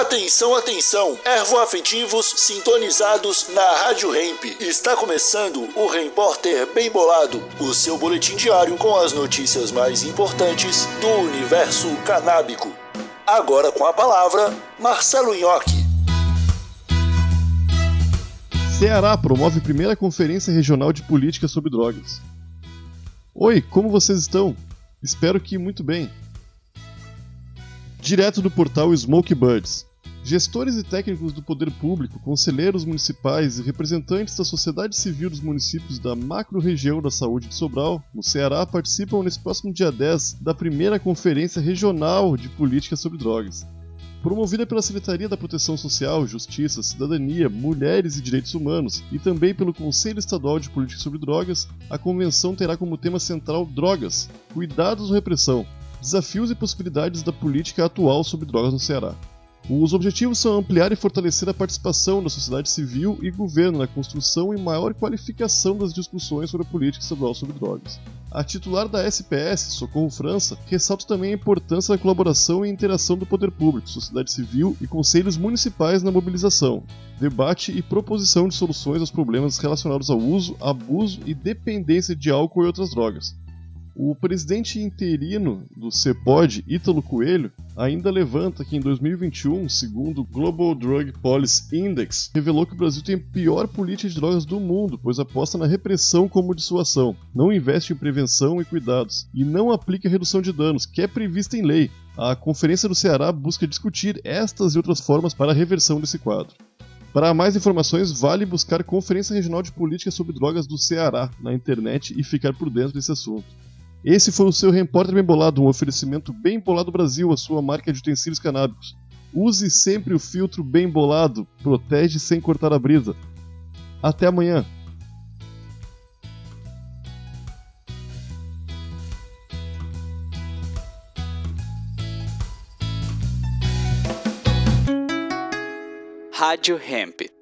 Atenção, atenção, ervoafetivos sintonizados na Rádio Hemp. Está começando o Repórter Bem Bolado, o seu boletim diário com as notícias mais importantes do universo canábico. Agora com a palavra, Marcelo Nhoque. Ceará promove primeira conferência regional de política sobre drogas. Oi, como vocês estão? Espero que muito bem. Direto do portal Smoke Birds. Gestores e técnicos do poder público, conselheiros municipais e representantes da sociedade civil dos municípios da macro-região da saúde de Sobral, no Ceará, participam nesse próximo dia 10 da primeira Conferência Regional de Política sobre Drogas. Promovida pela Secretaria da Proteção Social, Justiça, Cidadania, Mulheres e Direitos Humanos e também pelo Conselho Estadual de Política sobre Drogas, a convenção terá como tema central Drogas, Cuidados ou Repressão, Desafios e Possibilidades da Política Atual sobre Drogas no Ceará. Os objetivos são ampliar e fortalecer a participação da sociedade civil e governo na construção e maior qualificação das discussões sobre a política estadual sobre drogas. A titular da SPS, Socorro França, ressalta também a importância da colaboração e interação do poder público, sociedade civil e conselhos municipais na mobilização, debate e proposição de soluções aos problemas relacionados ao uso, abuso e dependência de álcool e outras drogas, o presidente interino do CEPOD, Ítalo Coelho, ainda levanta que em 2021, segundo o Global Drug Policy Index, revelou que o Brasil tem a pior política de drogas do mundo, pois aposta na repressão como dissuasão, não investe em prevenção e cuidados, e não aplica redução de danos, que é prevista em lei. A Conferência do Ceará busca discutir estas e outras formas para a reversão desse quadro. Para mais informações, vale buscar Conferência Regional de Política sobre Drogas do Ceará na internet e ficar por dentro desse assunto. Esse foi o seu Repórter Bem Bolado, um oferecimento Bem Bolado Brasil, a sua marca de utensílios canábicos. Use sempre o filtro Bem Bolado, protege sem cortar a brisa. Até amanhã! Rádio Hemp.